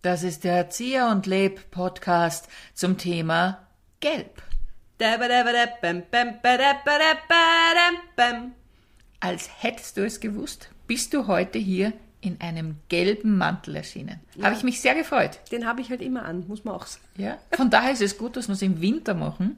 Das ist der Erzieher und Leb Podcast zum Thema Gelb. Als hättest du es gewusst, bist du heute hier in einem gelben Mantel erschienen. Ja. Habe ich mich sehr gefreut. Den habe ich halt immer an, muss man auch sagen. Ja. Von daher ist es gut, dass wir es im Winter machen,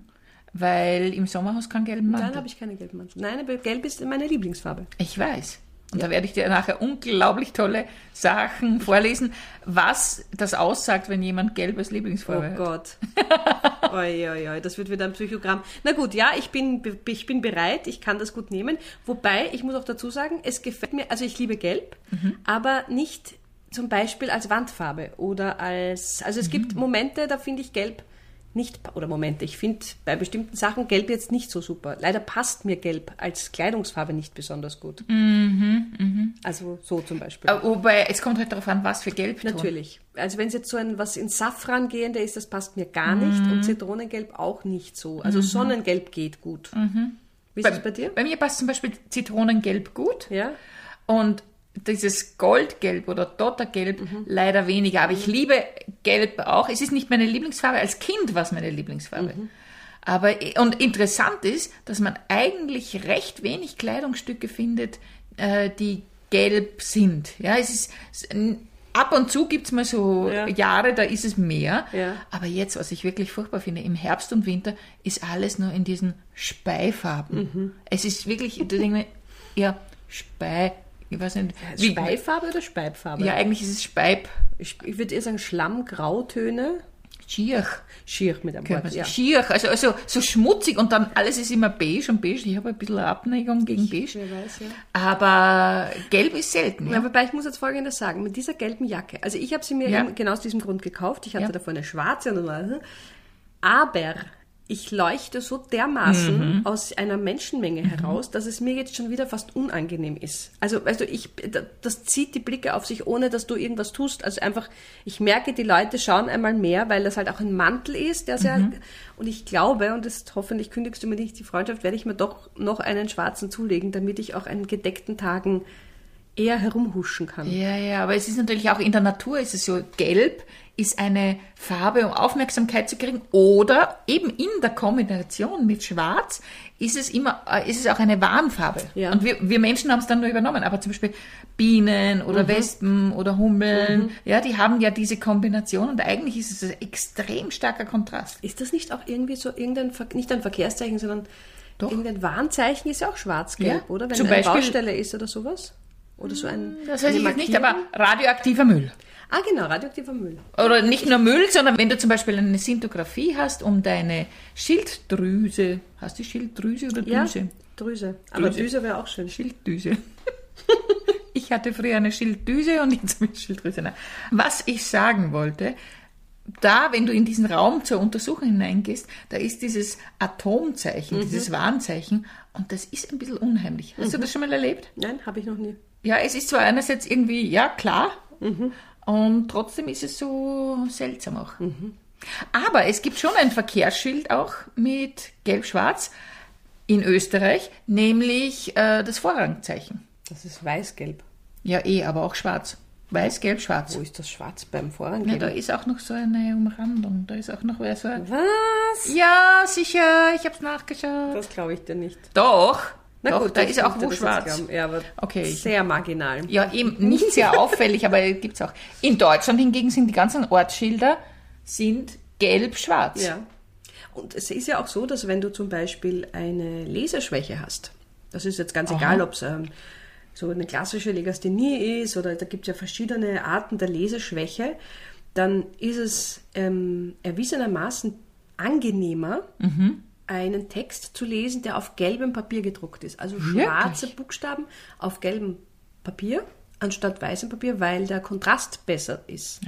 weil im Sommer hast du keinen gelben Mantel. Dann habe ich keine gelben Mantel. Nein, aber gelb ist meine Lieblingsfarbe. Ich weiß. Und da werde ich dir nachher unglaublich tolle Sachen vorlesen, was das aussagt, wenn jemand gelbes Lieblingsfarbe Oh hat. Gott. oi, oi, oi, das wird wieder ein Psychogramm. Na gut, ja, ich bin, ich bin bereit, ich kann das gut nehmen. Wobei, ich muss auch dazu sagen, es gefällt mir, also ich liebe Gelb, aber nicht zum Beispiel als Wandfarbe oder als, also es gibt Momente, da finde ich Gelb nicht, oder Momente, ich finde bei bestimmten Sachen Gelb jetzt nicht so super. Leider passt mir Gelb als Kleidungsfarbe nicht besonders gut. Also so zum Beispiel. Äh, Wobei, es kommt halt darauf an, was für Gelbton. Natürlich. Also wenn es jetzt so ein was in Safran gehende ist, das passt mir gar nicht und Zitronengelb auch nicht so. Also Sonnengelb geht gut. Wie ist Bei, es bei dir? bei mir passt zum Beispiel Zitronengelb gut Ja. und dieses Goldgelb oder Dottergelb Mhm. leider weniger. Aber ich liebe Gelb auch. Es ist nicht meine Lieblingsfarbe. Als Kind war es meine Lieblingsfarbe. Mhm. Aber, und interessant ist, dass man eigentlich recht wenig Kleidungsstücke findet, äh, die gelb sind. Ja, es ist, es- ab und zu gibt's mal so Ja. Jahre, da ist es mehr. Ja. Aber jetzt, was ich wirklich furchtbar finde, im Herbst und Winter ist alles nur in diesen Speifarben. Mhm. Es ist wirklich, da denke ich mir, ja, Spei, ich weiß nicht. wie- Speifarbe oder Speibfarbe? Ja, eigentlich ist es Speib. Ich, ich würde eher sagen Schlammgrautöne. Schier. Schier mit einem Wort, ja. Schier, also, also so schmutzig und dann alles ist immer beige und beige. Ich habe ein bisschen eine Abneigung gegen beige. Weiß, ja. Aber gelb ist selten. Ja, Ja? wobei ich muss jetzt Folgendes sagen, mit dieser gelben Jacke, also ich habe sie mir Ja. genau aus diesem Grund gekauft, ich hatte davor eine schwarze und dann, aber ich leuchte so dermaßen Mhm. aus einer Menschenmenge heraus, dass es mir jetzt schon wieder fast unangenehm ist. Also, weißt du, ich, das zieht die Blicke auf sich, ohne dass du irgendwas tust. Also einfach, ich merke, die Leute schauen einmal mehr, weil das halt auch ein Mantel ist, der sehr, Mhm. und ich glaube, und das hoffentlich kündigst du mir nicht die Freundschaft, werde ich mir doch noch einen schwarzen zulegen, damit ich auch an gedeckten Tagen eher herumhuschen kann. ja, ja, aber es ist natürlich auch in der Natur ist es so, gelb ist eine Farbe, um Aufmerksamkeit zu kriegen oder eben in der Kombination mit schwarz ist es immer, äh, ist es auch eine Warnfarbe. Ja. Und wir, wir Menschen haben es dann nur übernommen, aber zum Beispiel Bienen oder Mhm. Wespen oder Hummeln, ja, die haben ja diese Kombination und eigentlich ist es ein extrem starker Kontrast. Ist das nicht auch irgendwie so irgendein, nicht ein Verkehrszeichen, sondern Doch. irgendein Warnzeichen ist ja auch schwarz-gelb, Ja, oder? Wenn zum eine Beispiel- Baustelle ist oder sowas? Oder so ein. Das weiß ich jetzt nicht, aber radioaktiver Müll. Ah, genau, radioaktiver Müll. Oder nicht nur Müll, sondern wenn du zum Beispiel eine Sintographie hast, um deine Schilddrüse, hast du Schilddrüse oder Ja, Drüse? Drüse. Aber Drüse. Düse wäre auch schön. Schilddüse. ich hatte früher eine Schilddüse und jetzt habe ich Schilddrüse. Nein. Was ich sagen wollte, da, wenn du in diesen Raum zur Untersuchung hineingehst, da ist dieses Atomzeichen, dieses Warnzeichen und das ist ein bisschen unheimlich. Hast du das schon mal erlebt? Nein, habe ich noch nie. Ja, es ist zwar einerseits irgendwie, ja, klar, und trotzdem ist es so seltsam auch. Aber es gibt schon ein Verkehrsschild auch mit Gelb-Schwarz in Österreich, nämlich äh, das Vorrangzeichen. Das ist weiß-gelb. Ja, eh, aber auch schwarz. Weiß, gelb, schwarz. Wo ist das schwarz beim Ja, Vorrang? da ist auch noch so eine Umrandung. Da ist auch noch wer so. ein- Was? Ja, sicher, ich hab's nachgeschaut. Das glaube ich dir nicht. Doch, Na doch, gut, da ist auch wo schwarz. Ja, Okay, sehr marginal. Ja, eben nicht sehr auffällig, aber gibt's auch. In Deutschland hingegen sind die ganzen Ortsschilder sind gelb-schwarz. Ja. Und es ist ja auch so, dass wenn du zum Beispiel eine Leseschwäche hast, das ist jetzt ganz Aha. egal, ob es ähm, so eine klassische Legasthenie ist oder da gibt es ja verschiedene Arten der Leseschwäche, dann ist es ähm, erwiesenermaßen angenehmer, einen Text zu lesen, der auf gelbem Papier gedruckt ist. Also schwarze Buchstaben auf gelbem Papier anstatt weißem Papier, weil der Kontrast besser ist.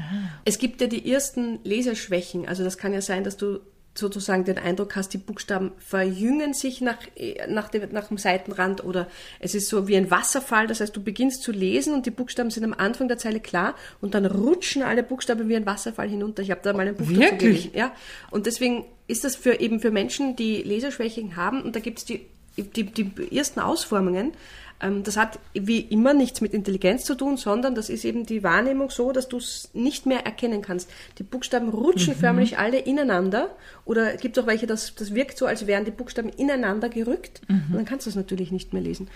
Es gibt ja die ersten Leseschwächen. Also das kann ja sein, dass du sozusagen den Eindruck hast, die Buchstaben verjüngen sich nach, äh, nach, dem, nach dem Seitenrand oder es ist so wie ein Wasserfall. Das heißt, du beginnst zu lesen und die Buchstaben sind am Anfang der Zeile klar und dann rutschen alle Buchstaben wie ein Wasserfall hinunter. Ich habe da mal ein Buch dazu Wirklich? gelesen. Ja, und deswegen ist das für eben für Menschen, die Leseschwächen haben und da gibt es die, die, die ersten Ausformungen, das hat wie immer nichts mit Intelligenz zu tun, sondern das ist eben die Wahrnehmung so, dass du es nicht mehr erkennen kannst. Die Buchstaben rutschen Mhm. förmlich alle ineinander oder es gibt auch welche, das, das wirkt so, als wären die Buchstaben ineinander gerückt Mhm. und dann kannst du es natürlich nicht mehr lesen.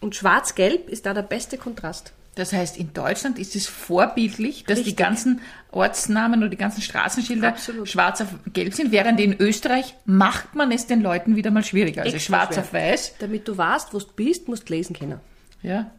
Und schwarz-gelb ist da der beste Kontrast. Das heißt, in Deutschland ist es vorbildlich, dass die Richtig. ganzen Ortsnamen oder die ganzen Straßenschilder Absolut. schwarz auf gelb sind, während in Österreich macht man es den Leuten wieder mal schwieriger. Also Extra schwarz schwer. auf weiß. Damit du weißt, wo du bist, musst du lesen können. Ja,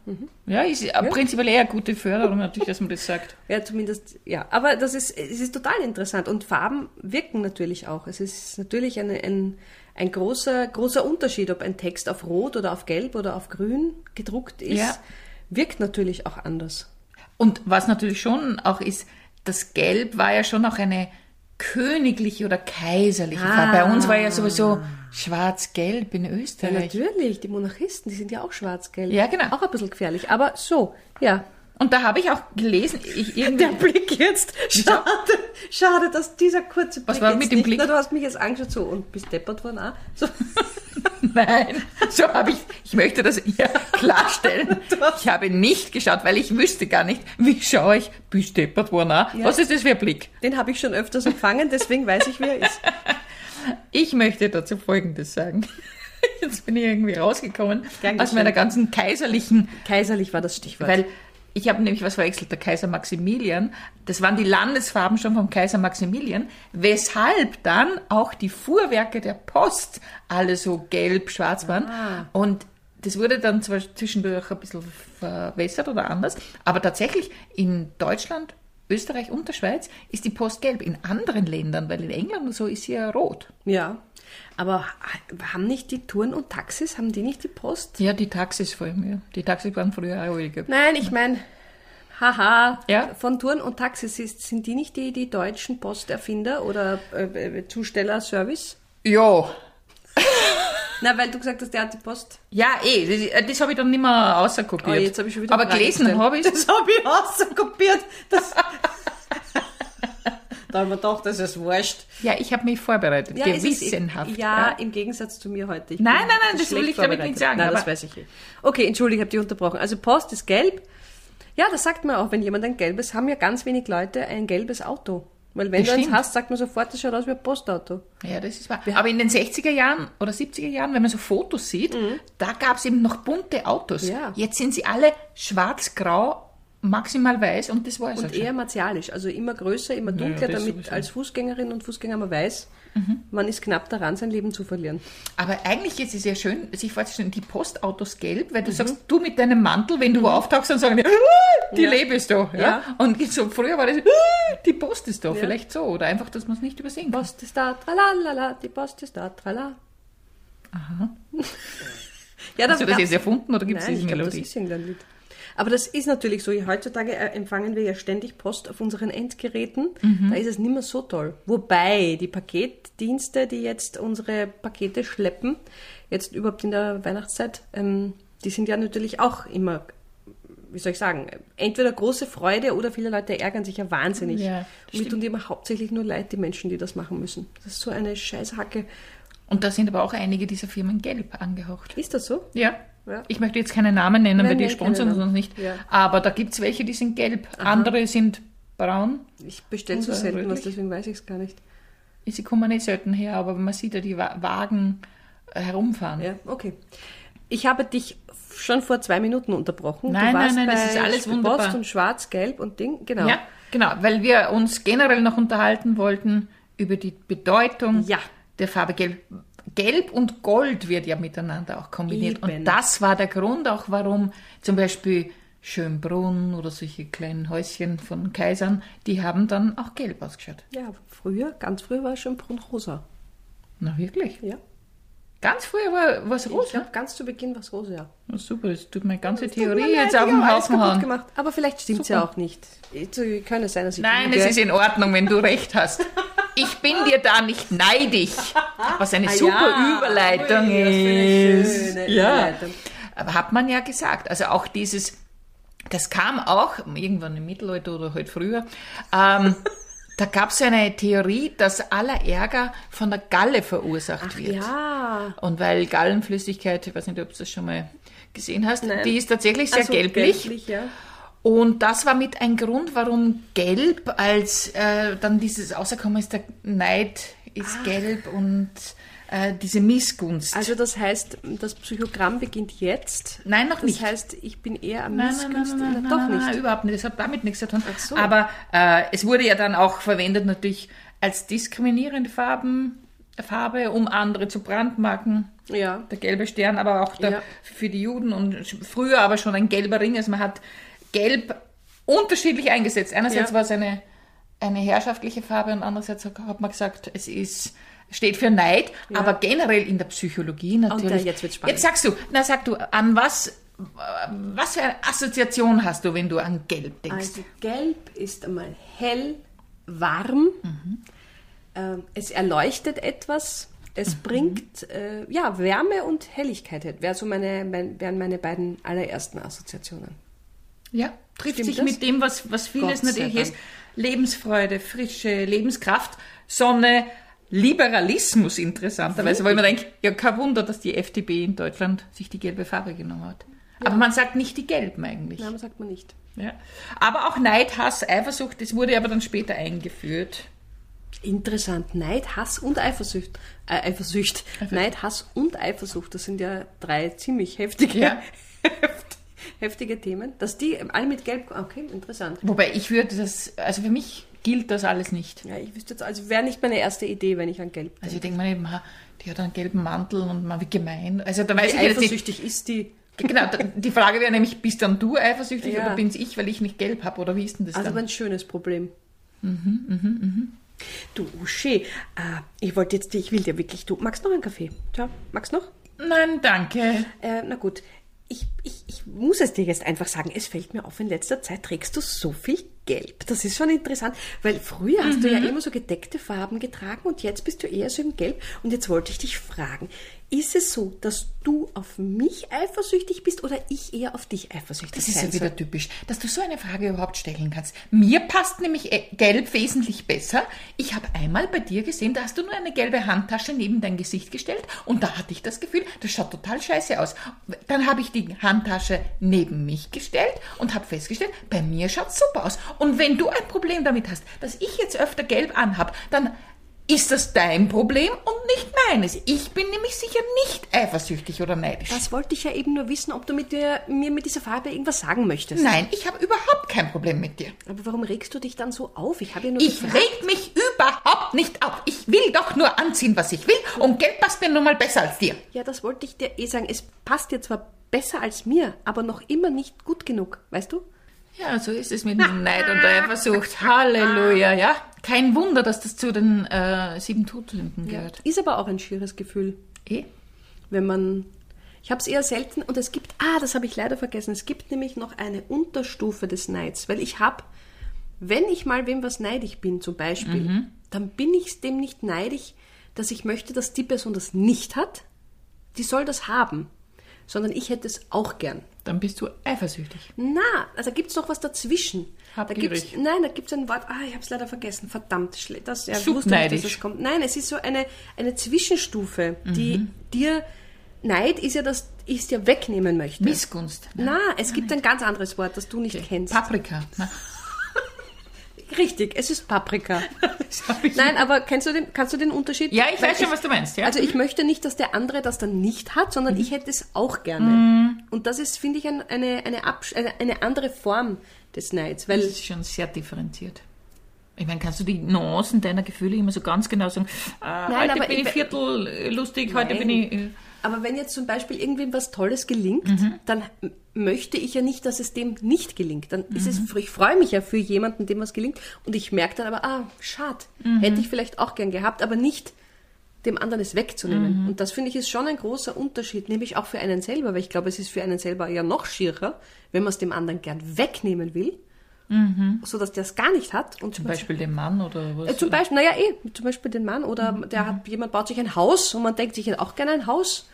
ja ist ja. prinzipiell eher eine gute Förderung natürlich, dass man das sagt. Ja, zumindest, ja. Aber das ist, es ist total interessant. Und Farben wirken natürlich auch. Es ist natürlich eine, ein, ein großer, großer Unterschied, ob ein Text auf Rot oder auf Gelb oder auf Grün gedruckt ist. Ja. Wirkt natürlich auch anders. Und was natürlich schon auch ist, das Gelb war ja schon auch eine königliche oder kaiserliche Farbe. Bei uns war ja sowieso schwarz-gelb in Ja, Österreich. natürlich, die Monarchisten, die sind ja auch schwarz-gelb. Ja, genau. Auch ein bisschen gefährlich. Aber so, ja. Und da habe ich auch gelesen, ich irgendwie, Der Blick jetzt. Schade, schade, dass dieser kurze Blick Was war mit dem Blick? Na, du hast mich jetzt angeschaut so und bist deppert worden auch. So. Nein, so habe ich, ich möchte das hier klarstellen. Ich habe nicht geschaut, weil ich wüsste gar nicht, wie schaue ich, bist deppert worden auch? Was ist das für ein Blick? Den habe ich schon öfters empfangen, deswegen weiß ich, wer er ist. Ich möchte dazu Folgendes sagen. Jetzt bin ich irgendwie rausgekommen Gern aus meiner ganzen kaiserlichen Kaiserlich war das Stichwort. Weil ich habe nämlich was verwechselt, der Kaiser Maximilian. Das waren die Landesfarben schon vom Kaiser Maximilian, weshalb dann auch die Fuhrwerke der Post alle so gelb-schwarz waren. Ah. Und das wurde dann zwar zwischendurch ein bisschen verwässert oder anders, aber tatsächlich in Deutschland, Österreich und der Schweiz ist die Post gelb. In anderen Ländern, weil in England und so ist sie ja rot. Ja. Aber haben nicht die Touren und Taxis, haben die nicht die Post? Ja, die Taxis vor allem, ja. Die Taxis waren früher auch alle gelb. Nein, ich meine, haha, Ja. von Touren und Taxis ist, sind die nicht die, die deutschen Posterfinder oder äh, äh, Zustellerservice? Ja, Na, weil du gesagt hast, der hat die Post. Ja, eh, das, das habe ich dann nicht mehr außerkopiert. Oh, jetzt habe ich schon wieder Aber gelesen habe ich Das habe ich außerkopiert. Das da haben wir gedacht, das ist wurscht. Ja, ich habe mich vorbereitet, es ist- gewissenhaft. ja, im Gegensatz zu mir heute. Ich Nein, nein, nein, das will ich damit nicht sagen, Nein, das weiß ich eh. Okay, entschuldige, ich habe dich unterbrochen. Also Post ist gelb. Ja, das sagt man auch, wenn jemand ein gelbes, haben ja ganz wenig Leute ein gelbes Auto. Weil wenn Das du eins stimmt. hast, sagt man sofort, das schaut aus wie ein Postauto. Ja, das ist wahr. Aber in den 60er Jahren oder 70er Jahren, wenn man so Fotos sieht, da gab es eben noch bunte Autos. Mhm. Ja. Jetzt sind sie alle schwarz-grau, maximal weiß und das war es Und auch schon. eher martialisch, also immer größer, immer dunkler, das damit sowieso. als Fußgängerin und Fußgänger man weiß, man ist knapp daran, sein Leben zu verlieren. Aber eigentlich ist es ja schön, sich vorzustellen, die Postautos gelb, Mhm. weil du sagst, du mit deinem Mantel, wenn du auftauchst, dann sagen die, "Ah, die Ja. Lebe ist da. Ja? Ja. Und so früher war das, "Ah, die Post ist da, vielleicht so. Oder einfach, dass man es nicht übersehen kann. Post ist da, tralalala, die Post ist da, trala. Aha. Ja, Hast du das jetzt erfunden oder gibt es diese ich glaube, das Melodie? ist irgendein Lied. Aber das ist natürlich so. Heutzutage äh, empfangen wir ja ständig Post auf unseren Endgeräten. Mhm. Da ist es nicht mehr so toll. Wobei die Paketdienste, die jetzt unsere Pakete schleppen, jetzt überhaupt in der Weihnachtszeit, ähm, die sind ja natürlich auch immer, wie soll ich sagen, entweder große Freude oder viele Leute ärgern sich ja wahnsinnig. Ja, Und mir tun die immer hauptsächlich nur leid, die Menschen, die das machen müssen. Das ist so eine Scheißhacke. Und da sind aber auch einige dieser Firmen gelb angehaucht. Ist das so? Ja. Ja. Ich möchte jetzt keine Namen nennen, Nein, weil die nein, sponsern uns nicht. Ja. Aber da gibt es welche, die sind gelb. Andere sind braun. Ich bestelle so selten was, rötlich? deswegen weiß ich es gar nicht. Sie kommen nicht selten her, aber man sieht ja die Wa- Wagen äh, herumfahren. Ja, okay. Ich habe dich schon vor zwei Minuten unterbrochen. Nein, du warst nein, nein, das ist alles Post wunderbar. und Schwarz, Gelb und Ding, genau. Ja, genau, weil wir uns generell noch unterhalten wollten über die Bedeutung Ja. der Farbe Gelb. Gelb und Gold wird ja miteinander auch kombiniert. Eben. Und das war der Grund auch, warum zum Beispiel Schönbrunn oder solche kleinen Häuschen von Kaisern, die haben dann auch gelb ausgeschaut. Ja, früher, ganz früher war es schon Brunrosa. Na wirklich? Ja. Ganz früher war es Ich rosa. glaube, ganz zu Beginn war es rosa, ja. Na super, das tut meine ganze mir Theorie leid, jetzt auf ich den alles Haufen hauen. gemacht. Aber vielleicht stimmt es ja auch nicht. Es sein, dass ich Nein, es ist in Ordnung, wenn du recht hast. Ich bin dir da nicht neidisch. Was eine Ah super ja. Überleitung Ui, ist. ja. Überleitung. Aber hat man ja gesagt. Also auch dieses, das kam auch irgendwann im Mittelalter oder halt früher. Ähm, da gab es eine Theorie, dass aller Ärger von der Galle verursacht wird. Ja. Und weil Gallenflüssigkeit, ich weiß nicht, ob du das schon mal gesehen hast. Nein. Die ist tatsächlich sehr Also, gelblich. gelblich, ja. Und das war mit ein Grund, warum Gelb als äh, dann dieses Außerkommen ist, der Neid ist gelb und äh, diese Missgunst. Also das heißt, das Psychogramm beginnt jetzt. Nein, noch Das nicht. heißt, ich bin eher am Nein, nein, nein, Missgunst. nein, Na, nein, doch nein, nicht. Nein, überhaupt nicht. Das hat damit nichts zu tun. Ach so. Aber äh, es wurde ja dann auch verwendet natürlich als diskriminierende Farben, Farbe, um andere zu brandmarken. Ja. Der gelbe Stern, aber auch der, Ja. für die Juden und früher aber schon ein gelber Ring. Also man hat Gelb unterschiedlich eingesetzt. Einerseits Ja. war es eine, eine herrschaftliche Farbe und andererseits hat man gesagt, es ist steht für Neid, aber generell in der Psychologie natürlich. da, jetzt wird's spannend. Jetzt sagst du, na sag du, an was, was für eine Assoziation hast du, wenn du an Gelb denkst? Also gelb ist einmal hell, warm. Ähm, es erleuchtet etwas. Es bringt äh, ja, Wärme und Helligkeit. Wäre so meine, mein, wären meine beiden allerersten Assoziationen. Ja, trifft Stimmt sich das? mit dem, was, was vieles natürlich ist. Lebensfreude, Frische, Lebenskraft, Sonne, Liberalismus interessanterweise, weil man denkt, ja, kein Wunder, dass die FDP in Deutschland sich die gelbe Farbe genommen hat. Aber man sagt nicht die gelben eigentlich. Nein, sagt man nicht. Ja. Aber auch Neid, Hass, Eifersucht, das wurde aber dann später eingeführt. Interessant. Neid, Hass und Eifersucht. Äh, Eifersucht. Neid, Hass und Eifersucht. Das sind ja drei ziemlich heftige, Ja. heftige Themen. Dass die alle mit Gelb. Okay, interessant. Wobei ich würde das, also für mich gilt das alles nicht. Ja, ich wüsste jetzt, also wäre nicht meine erste Idee, wenn ich an Gelb denke. Also ich denke mir eben, die hat einen gelben Mantel und man wie gemein. Also da weiß Wie ich jetzt nicht. eifersüchtig ist die? Genau, die Frage wäre nämlich, bist dann du eifersüchtig Ja. oder bin's ich, weil ich nicht gelb habe? Oder wie ist denn das Also dann? ein schönes Problem. Mhm, Du, Uschi, äh, ich wollte jetzt, ich will dir wirklich, du magst noch einen Kaffee? Tja, magst noch? Nein, danke. Äh, na gut, ich, ich, ich muss es dir jetzt einfach sagen, es fällt mir auf, in letzter Zeit trägst du so viel Gelb. Das ist schon interessant, weil früher hast du ja immer so gedeckte Farben getragen und jetzt bist du eher so im Gelb. Und jetzt wollte ich dich fragen, ist es so, dass du auf mich eifersüchtig bist oder ich eher auf dich eifersüchtig Das ist sein ja wieder soll? typisch, dass du so eine Frage überhaupt stellen kannst. Mir passt nämlich äh, gelb wesentlich besser. Ich habe einmal bei dir gesehen, da hast du nur eine gelbe Handtasche neben dein Gesicht gestellt und da hatte ich das Gefühl, das schaut total scheiße aus. Dann habe ich die Handtasche neben mich gestellt und habe festgestellt, bei mir schaut super aus. Und wenn du ein Problem damit hast, dass ich jetzt öfter gelb anhab, dann ist das dein Problem und nicht meines. Ich bin nämlich sicher nicht eifersüchtig oder neidisch. Das wollte ich ja eben nur wissen, ob du mit dir, mir mit dieser Farbe irgendwas sagen möchtest. Nein, ich habe überhaupt kein Problem mit dir. Aber warum regst du dich dann so auf? Ich habe ja nur Ich gefragt. reg mich überhaupt nicht auf. Ich will doch nur anziehen, was ich will. Und Geld passt mir nun mal besser als dir. Ja, das wollte ich dir eh sagen. Es passt dir zwar besser als mir, aber noch immer nicht gut genug, weißt du? Ja, so ist es mit dem Neid und der Eifersucht. Halleluja, ja. Kein Wunder, dass das zu den äh, sieben Todsünden gehört. Ist aber auch ein schieres Gefühl, Eh? wenn man. Ich habe es eher selten und es gibt. Ah, das habe ich leider vergessen. Es gibt nämlich noch eine Unterstufe des Neids, weil ich habe, wenn ich mal wem was neidig bin, zum Beispiel, dann bin ich dem nicht neidig, dass ich möchte, dass die Person das nicht hat. Die soll das haben, sondern ich hätte es auch gern. Dann bist du eifersüchtig. Na, also gibt es noch was dazwischen. Da Habgierig. gibt's, nein, da gibt es ein Wort, ah, ich habe es leider vergessen, verdammt, schle- das, ja, wusste nicht, dass es kommt. Nein, es ist so eine, eine Zwischenstufe, die Mhm. dir, Neid ist ja, dass ich es dir wegnehmen möchte. Missgunst. Na, es gibt ein ganz anderes Wort, das du nicht kennst. Paprika. Na, Richtig, es ist Paprika. ich- Nein, aber kennst du den, kannst du den Unterschied? Ja, ich Weil weiß schon, was du meinst. Ja? Also ich möchte nicht, dass der andere das dann nicht hat, sondern Mhm. ich hätte es auch gerne. Und das ist, finde ich, ein, eine, eine, eine, eine andere Form des Neids, weil das ist schon sehr differenziert. Ich meine, kannst du die Nuancen deiner Gefühle immer so ganz genau sagen, äh, heute aber bin ich- ich Viertel lustig, heute bin ich... Äh, Aber wenn jetzt zum Beispiel irgendwem was Tolles gelingt, Mhm. dann möchte ich ja nicht, dass es dem nicht gelingt. Dann ist Mhm. es, ich freue mich ja für jemanden, dem was gelingt, und ich merke dann aber, ah, schade, Mhm. hätte ich vielleicht auch gern gehabt, aber nicht dem anderen es wegzunehmen. Mhm. Und das finde ich ist schon ein großer Unterschied, nämlich auch für einen selber, weil ich glaube, es ist für einen selber ja noch schierer, wenn man es dem anderen gern wegnehmen will, so dass der es gar nicht hat. Und zum Beispiel dem Mann oder was? äh, zum Beispiel, naja, eh, zum Beispiel den Mann oder der hat, jemand baut sich ein Haus und man denkt sich auch gerne ein Haus.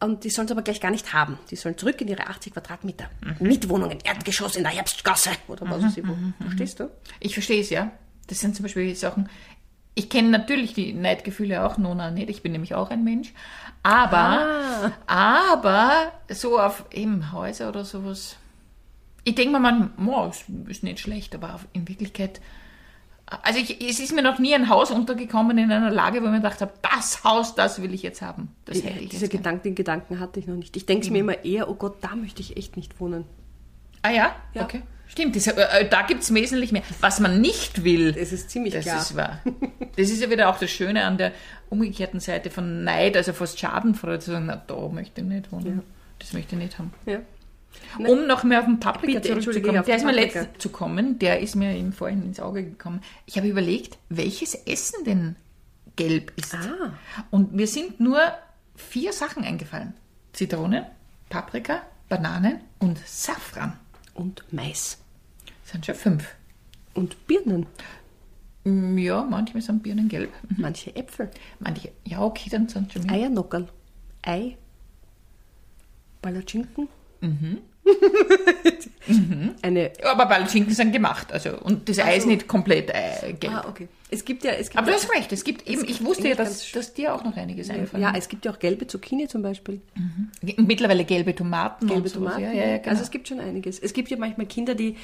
Und die sollen es aber gleich gar nicht haben. Die sollen zurück in ihre 80 Quadratmeter. Mietwohnungen, Erdgeschoss in der Herbstgasse. Oder was weiß ich wo. Verstehst du? Ich verstehe es, ja. Das sind zum Beispiel Sachen, Ich kenne natürlich die Neidgefühle auch, Nona nicht. Ich bin nämlich auch ein Mensch. Aber, aber so auf eben Häuser oder sowas. Ich denke mir man, oh, ist, nicht schlecht, aber in Wirklichkeit. Also ich, es ist mir noch nie ein Haus untergekommen in einer Lage, wo ich mir gedacht habe, das Haus, das will ich jetzt haben. Das hätte ich Diese. Gedanken, den Gedanken hatte ich noch nicht. Ich denke es mir immer eher, oh Gott, da möchte ich echt nicht wohnen. Ah ja? Ja. Okay. Stimmt, das, äh, da gibt es wesentlich mehr. Was man nicht will, Das ist ziemlich das klar. ist wahr. Das ist ja wieder auch das Schöne an der umgekehrten Seite von Neid, also fast Schadenfreude zu sagen, na, da möchte ich nicht wohnen. Das möchte ich nicht haben. Ja. Um noch mehr auf den Paprika Bitte, zurückzukommen, der ist mir letztens zu kommen, der ist mir eben vorhin ins Auge gekommen. Ich habe überlegt, welches Essen denn gelb ist. Ah. Und mir sind nur vier Sachen eingefallen. Zitrone, Paprika, Bananen und Safran. Und Mais. Das sind schon fünf. Und Birnen. Mm, Ja, manchmal sind Birnen gelb. Mhm. Manche Äpfel. Manche, ja, okay, dann sind schon mehr. Eiernockerl. Ei. Palatschinken. Eine. Aber Palatschinken sind gemacht, also und das Ei ist so. nicht komplett äh, gelb. Ah, okay. Es gibt ja. Es gibt Aber du ja, hast recht, es gibt eben, ich wusste ja, dass, dass dir auch noch einiges einfallen. ja, es gibt ja auch gelbe Zucchini zum Beispiel. Mittlerweile gelbe Tomaten Gelbe. Tomaten. Ja, ja, ja, genau. Also es gibt schon einiges. Es gibt ja manchmal Kinder, die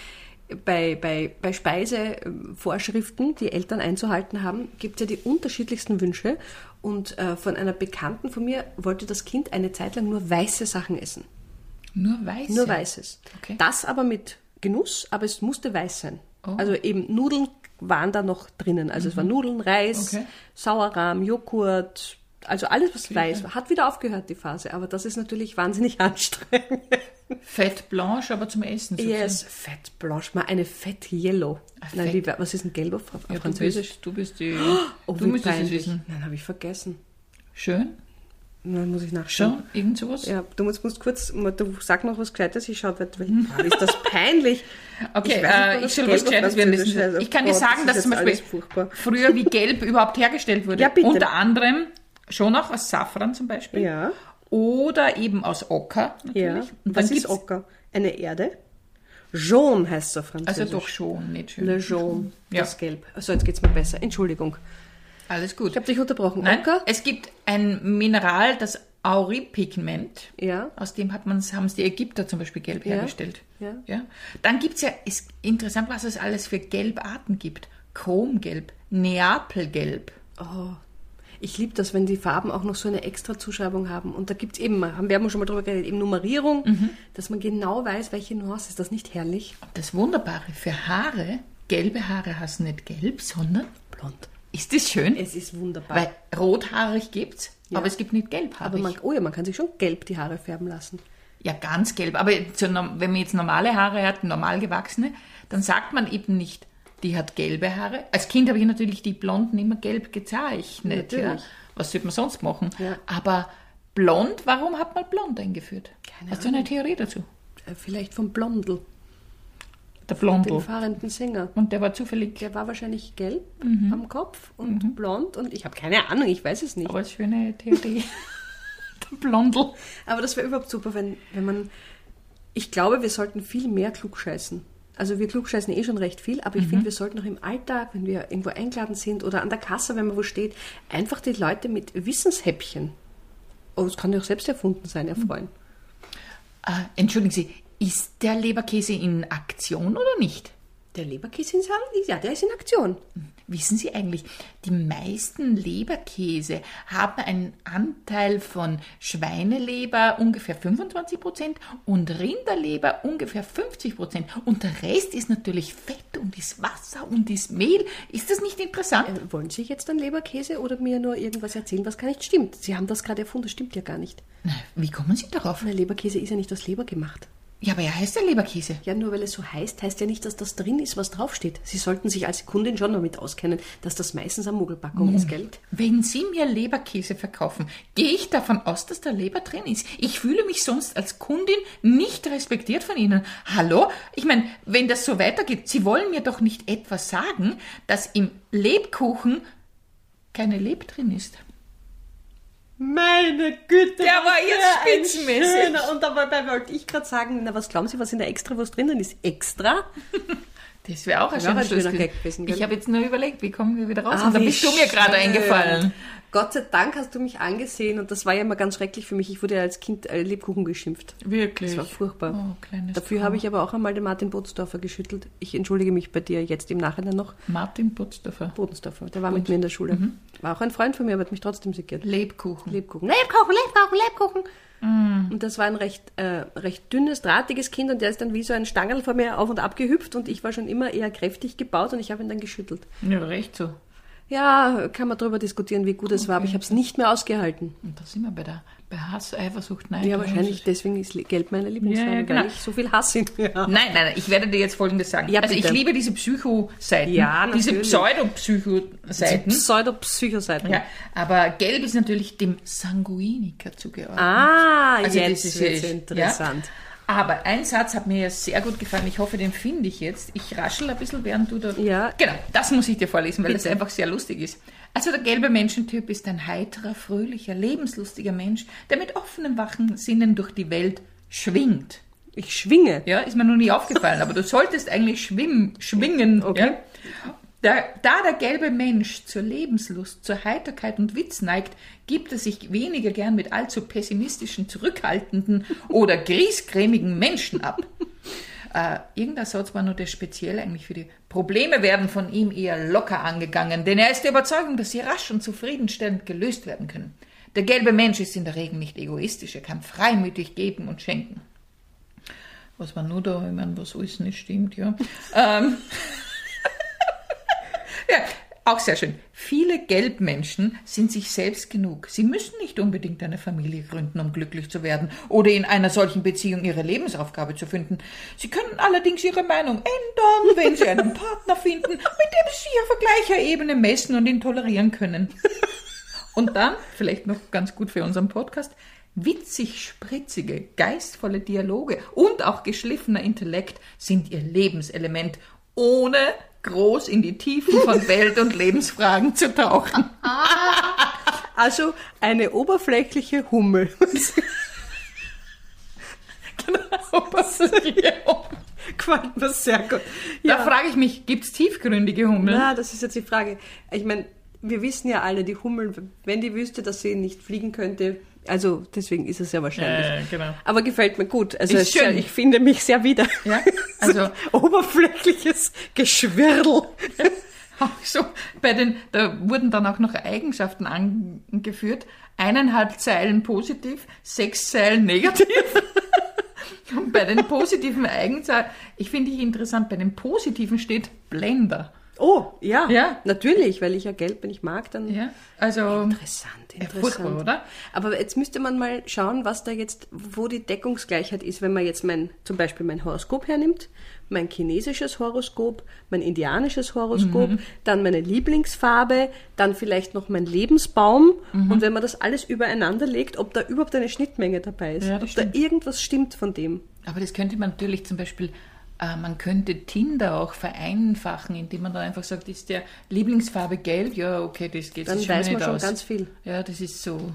bei, bei, bei Speisevorschriften, die Eltern einzuhalten haben, gibt es ja die unterschiedlichsten Wünsche. Und äh, von einer Bekannten von mir wollte das Kind eine Zeit lang nur weiße Sachen essen. Nur weiß. Nur Weißes. Okay. Das aber mit Genuss, aber es musste weiß sein. Oh. Also eben Nudeln waren da noch drinnen. Also es waren Nudeln, Reis, Okay. Sauerrahm, Joghurt, also alles, was weiß war. Hat wieder aufgehört, die Phase. Aber das ist natürlich wahnsinnig anstrengend. Fett blanche, aber zum Essen. sozusagen. Yes, Fett Blanche, mal eine Fett Yellow. Nein, Fett- wie, was ist ein gelb auf, Ja, du Französisch? bist, du bist die. Oh, du müsstest es wissen. Nein, habe ich vergessen. Schön. Dann muss ich nachschauen. Schon? Irgend sowas? Ja, du musst, musst kurz, du sag noch was Gescheites, ich schaue, weil, weil ist das peinlich. Okay, Ich weiß äh, was ich soll gelb was auf Gescheites werden. Ich kann dir Boah, das sagen, ist dass zum Beispiel früher wie Gelb überhaupt hergestellt wurde. Ja, bitte. Unter anderem schon auch aus Safran zum Beispiel. Ja. Oder eben aus Ocker natürlich. Ja. Und was ist Ocker? Eine Erde? Jaune heißt es auf Französisch. Also doch schon, nicht schön. Le Jaune, Ja. das Gelb. Also jetzt geht's mir besser. Entschuldigung. Alles gut. Ich habe dich unterbrochen. Nein, Ocker? es gibt ein Mineral, das Auripigment. Ja. Aus dem hat man's, haben es die Ägypter zum Beispiel gelb Ja, hergestellt. ja. Ja. Dann gibt es ja, ist interessant, was es alles für Gelbarten gibt. Chromgelb, Neapelgelb. Oh, ich liebe das, wenn die Farben auch noch so eine extra Zuschreibung haben. Und da gibt's eben, haben wir haben schon mal drüber geredet, eben Nummerierung, Mhm. dass man genau weiß, welche Nuance. Ist das nicht herrlich? Das Wunderbare für Haare, gelbe Haare hast nicht gelb, sondern, Blond. Ist das schön? Es ist wunderbar. Weil rothaarig gibt's, Ja. aber es gibt nicht gelbhaarig. Aber man, oh ja, man kann sich schon gelb die Haare färben lassen. Ja, ganz gelb. Aber zu, wenn man jetzt normale Haare hat, normal gewachsene, dann sagt man eben nicht, die hat gelbe Haare. Als Kind habe ich natürlich die Blonden immer gelb gezeichnet. Ja. Natürlich. Was sollte man sonst machen? Ja. Aber blond, warum hat man blond eingeführt? Keine Hast du eine Theorie dazu? Äh, Vielleicht vom Blondel, Der Blondel. fahrenden Sänger. Und der war zufällig, Der war wahrscheinlich gelb Mhm. am Kopf und blond und ich habe keine Ahnung, ich weiß es nicht. aber eine Theorie. der Blondel. Aber das wäre überhaupt super, wenn, wenn man. Ich glaube, wir sollten viel mehr klugscheißen. Also wir klugscheißen eh schon recht viel, aber ich finde, wir sollten auch im Alltag, wenn wir irgendwo eingeladen sind oder an der Kasse, wenn man wo steht, einfach die Leute mit Wissenshäppchen, oh, es kann ja auch selbst erfunden sein, erfreuen. Ah, entschuldigen Sie, ist der Leberkäse in Aktion oder nicht? Der Leberkäse in Saal, ja, der ist in Aktion. Wissen Sie eigentlich, die meisten Leberkäse haben einen Anteil von Schweineleber ungefähr 25 Prozent und Rinderleber ungefähr 50 Prozent. Und der Rest ist natürlich Fett und ist Wasser und ist Mehl. Ist das nicht interessant? Äh, wollen Sie jetzt dann Leberkäse oder mir nur irgendwas erzählen, was gar nicht stimmt? Sie haben das gerade erfunden, das stimmt ja gar nicht. Na, wie kommen Sie darauf? Der Leberkäse ist ja nicht aus Leber gemacht. Ja, aber er heißt der Leberkäse. Ja, nur weil es so heißt, heißt ja nicht, dass das drin ist, was draufsteht. Sie sollten sich als Kundin schon damit auskennen, dass das meistens eine Mogelpackung ist, gell? Wenn Sie mir Leberkäse verkaufen, gehe ich davon aus, dass da Leber drin ist. Ich fühle mich sonst als Kundin nicht respektiert von Ihnen. Hallo? Ich meine, wenn das so weitergeht, Sie wollen mir doch nicht etwas sagen, dass im Lebkuchen keine Leb drin ist. Meine Güte! Der war jetzt spitzenmäßig. schöner. Und dabei wollte ich gerade sagen, na was glauben Sie, was in der Extrawurst drinnen ist? Extra? Das wäre auch ein Wäre auch ein schöner. Gag gewesen? Ich habe jetzt nur überlegt, wie kommen wir wieder raus? Ah, und da bist du mir gerade schön. eingefallen. Gott sei Dank hast du mich angesehen und das war ja immer ganz schrecklich für mich. Ich wurde ja als Kind äh, Lebkuchen geschimpft. Wirklich. Das war furchtbar. Oh, kleines Dafür habe ich aber auch einmal den Martin Bodensdorfer geschüttelt. Ich entschuldige mich bei dir jetzt im Nachhinein noch. Martin Putzdorfer. Bodensdorfer, der war mit mir in der Schule. War auch ein Freund von mir, aber hat mich trotzdem segiert. Lebkuchen. Lebkuchen, Lebkuchen, Lebkuchen, Lebkuchen. Und das war ein recht, äh, recht dünnes, drahtiges Kind und der ist dann wie so ein Stangerl vor mir auf und ab gehüpft und ich war schon immer eher kräftig gebaut und ich habe ihn dann geschüttelt. Ja, recht so. Ja, kann man darüber diskutieren, wie gut es war, aber ich habe es nicht mehr ausgehalten. Und da sind wir bei der bei Hass, Eifersucht, Nein. Ja, wahrscheinlich deswegen ist Gelb meine Lieblingsfarbe, Ja, ja, genau. weil ich so viel Hass in mir habe. Nein, nein, nein, ich werde dir jetzt Folgendes sagen. Ja, also ich bitte. liebe diese Psycho-Seiten, Ja, diese. Pseudo-Psycho-Seiten. Pseudo-Psychoseiten. Ja, aber Gelb ist natürlich dem Sanguiniker zugeordnet. Ah, Also das jetzt ist ja- interessant. Ja? Aber ein Satz hat mir ja sehr gut gefallen. Ich hoffe, den finde ich jetzt. Ich raschel ein bisschen, während du da. Ja. Genau, das muss ich dir vorlesen, weil das Bitte. einfach sehr lustig ist. Also der gelbe Menschentyp ist ein heiterer, fröhlicher, lebenslustiger Mensch, der mit offenen, wachen Sinnen durch die Welt schwingt. Ich schwinge. Ja, ist mir noch nie aufgefallen, aber du solltest eigentlich schwimmen, schwingen. Okay. Ja? Der, da der gelbe Mensch zur Lebenslust, zur Heiterkeit und Witz neigt, gibt er sich weniger gern mit allzu pessimistischen, zurückhaltenden oder griesgrämigen Menschen ab. Äh, irgendein Satz war nur der speziell eigentlich für die Probleme werden von ihm eher locker angegangen, denn er ist der Überzeugung, dass sie rasch und zufriedenstellend gelöst werden können. Der gelbe Mensch ist in der Regel nicht egoistisch, er kann freimütig geben und schenken. Was war nur da? Ich meine, was alles nicht stimmt, ja. ähm, ja, auch sehr schön. Viele Gelbmenschen sind sich selbst genug. Sie müssen nicht unbedingt eine Familie gründen, um glücklich zu werden oder in einer solchen Beziehung ihre Lebensaufgabe zu finden. Sie können allerdings ihre Meinung ändern, wenn sie einen Partner finden, mit dem sie auf gleicher Ebene messen und ihn tolerieren können. Und dann, vielleicht noch ganz gut für unseren Podcast, witzig spritzige, geistvolle Dialoge und auch geschliffener Intellekt sind ihr Lebenselement, ohne groß in die Tiefen von Welt- und Lebensfragen zu tauchen. Also eine oberflächliche Hummel. Genau, was ist? Gefällt mir sehr gut. Da frage ich mich, gibt es tiefgründige Hummeln? Na, das ist jetzt die Frage. Ich meine, wir wissen ja alle, die Hummel, wenn die wüsste, dass sie nicht fliegen könnte, also deswegen ist es ja wahrscheinlich. Ja, ja, genau. Aber gefällt mir gut. Also Ist schön. ich finde mich sehr wieder. Ja, also- oberflächliches Geschwirrl. Auch so, bei den, da wurden dann auch noch Eigenschaften angeführt. Eineinhalb Zeilen positiv, sechs Zeilen negativ. Und bei den positiven Eigenzeilen, ich finde ich interessant, bei den positiven steht Blender. Oh, ja, Ja. natürlich, weil ich ja gelb, wenn ich mag, dann Ja, also Interessant, interessant. furchtbar, oder? Aber jetzt müsste man mal schauen, was da jetzt, wo die Deckungsgleichheit ist, wenn man jetzt mein, zum Beispiel mein Horoskop hernimmt, mein chinesisches Horoskop, mein indianisches Horoskop, Mhm. dann meine Lieblingsfarbe, dann vielleicht noch mein Lebensbaum Mhm. und wenn man das alles übereinander legt, ob da überhaupt eine Schnittmenge dabei ist, Ja, ob das da stimmt. irgendwas stimmt von dem. Aber das könnte man natürlich zum Beispiel, man könnte Tinder auch vereinfachen, indem man dann einfach sagt, ist der Lieblingsfarbe gelb? Ja, okay, das geht Dann sich schon weiß man nicht schon aus. ganz viel. Ja, das ist so.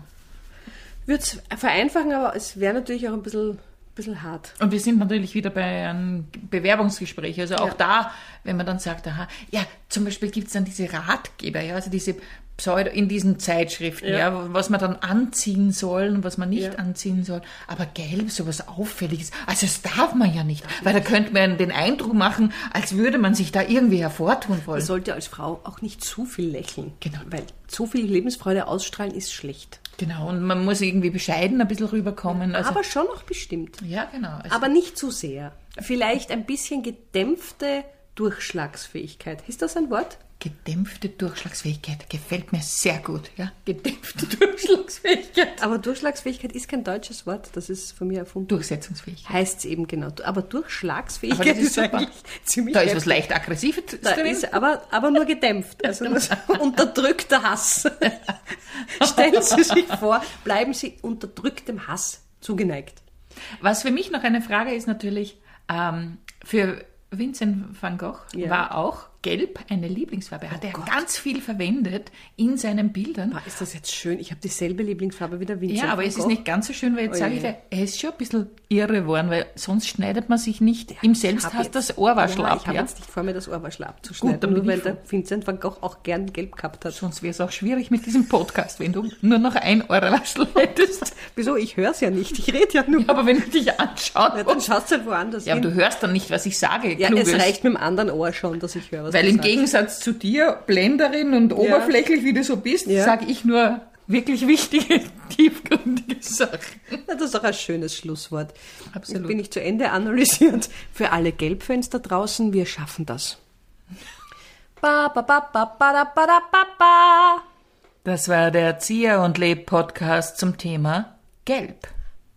Würde es vereinfachen, aber es wäre natürlich auch ein bisschen, bisschen hart. Und wir sind natürlich wieder bei einem Bewerbungsgespräch. Also auch Ja. da, wenn man dann sagt, aha, ja, zum Beispiel gibt es dann diese Ratgeber, ja, also diese Pseudo in diesen Zeitschriften, ja. Ja. was man dann anziehen soll und was man nicht Ja. anziehen soll. Aber gelb, sowas Auffälliges, also das darf man ja nicht, weil da könnte man den Eindruck machen, als würde man sich da irgendwie hervortun wollen. Man sollte als Frau auch nicht zu viel lächeln. Genau. Weil zu viel Lebensfreude ausstrahlen ist schlecht. Genau, und man muss irgendwie bescheiden ein bisschen rüberkommen. Also, aber schon noch bestimmt. ja, genau. Also, Aber nicht zu sehr. Vielleicht ein bisschen gedämpfte Durchschlagsfähigkeit. Ist das ein Wort? Gedämpfte Durchschlagsfähigkeit gefällt mir sehr gut. Ja, gedämpfte Durchschlagsfähigkeit. Aber Durchschlagsfähigkeit ist kein deutsches Wort. Das ist von mir erfunden. Durchsetzungsfähigkeit. Heißt es eben genau. Aber Durchschlagsfähigkeit Aber das ist super. eigentlich ziemlich Da ist was leicht Aggressives Da drin. ist aber, aber nur gedämpft. Also unterdrückter Hass. Stellen Sie sich vor, bleiben Sie unterdrücktem Hass zugeneigt. Was für mich noch eine Frage ist natürlich, ähm, für Vincent van Gogh Ja. war auch Gelb eine Lieblingsfarbe. Hat er ganz viel verwendet in seinen Bildern. Boah, ist das jetzt schön? Ich habe dieselbe Lieblingsfarbe wie der Vincent Ja, aber es ist Gogh. nicht ganz so schön, weil jetzt Oh sage je. ich dir, er ist schon ein bisschen irre geworden, weil sonst schneidet man sich nicht im Ich hab Selbsthass das Ohrwaschel ja, ab. Ich habe Ja? jetzt nicht vor mir, das Ohrwaschel abzuschneiden, nur weil der Vincent van Gogh auch gern gelb gehabt hat. Sonst wäre es auch schwierig mit diesem Podcast, wenn du nur noch ein Ohrwaschel hättest. Wieso? Ich höre es ja nicht. Ich rede ja nur. Aber wenn ich dich anschaue, Ja, dann schaust du halt woanders ja, aber hin. du hörst dann nicht, was ich sage. ja, Kluges. es reicht mit dem anderen Ohr schon, dass ich höre, was Weil im sagst. Gegensatz zu dir, Blenderin und oberflächlich, wie du so bist, Ja. sage ich nur wirklich wichtige, tiefgründige Sachen. Ja, das ist auch ein schönes Schlusswort. Absolut. Jetzt bin ich zu Ende analysiert. Für alle Gelbfans da draußen, wir schaffen das. Ba, ba, ba, ba, ba, da, ba, da, ba, ba. Das war der Erzieher und Leb Podcast zum Thema Gelb.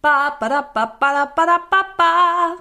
Ba, ba, da, ba, ba, da, ba, da, ba, ba.